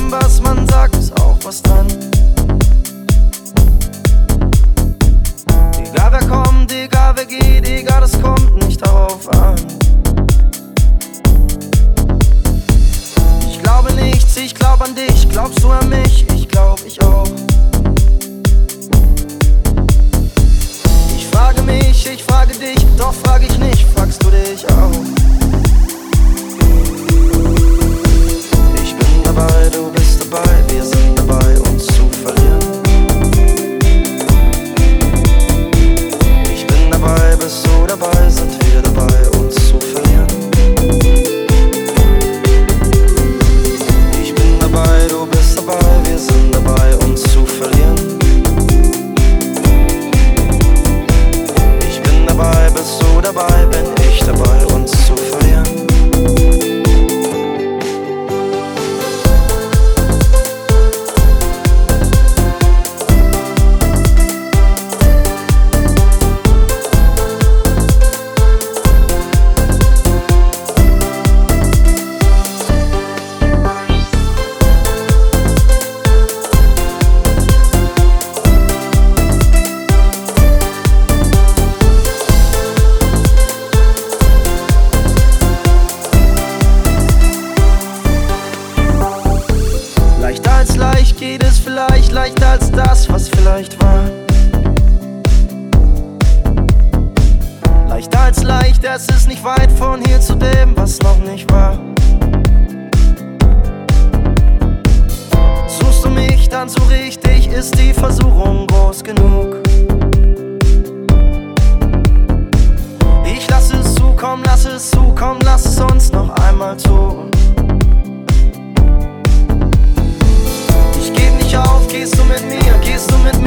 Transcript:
allem, was man sagt, ist auch was dran. Egal wer kommt, egal wer geht, egal, es kommt nicht darauf an. Ich glaube nichts, ich glaub an dich, glaubst du an mich, ich Leichter als leicht geht es vielleicht, leichter als das, was vielleicht war. Leichter als leicht, es ist nicht weit von hier zu dem, was noch nicht war. Suchst du mich, dann ich dich, ist die Versuchung groß genug. Ich lass es zu, komm, lass es zu, komm, lass es uns noch einmal tun. Nicht auf, gehst du mit mir, gehst du mit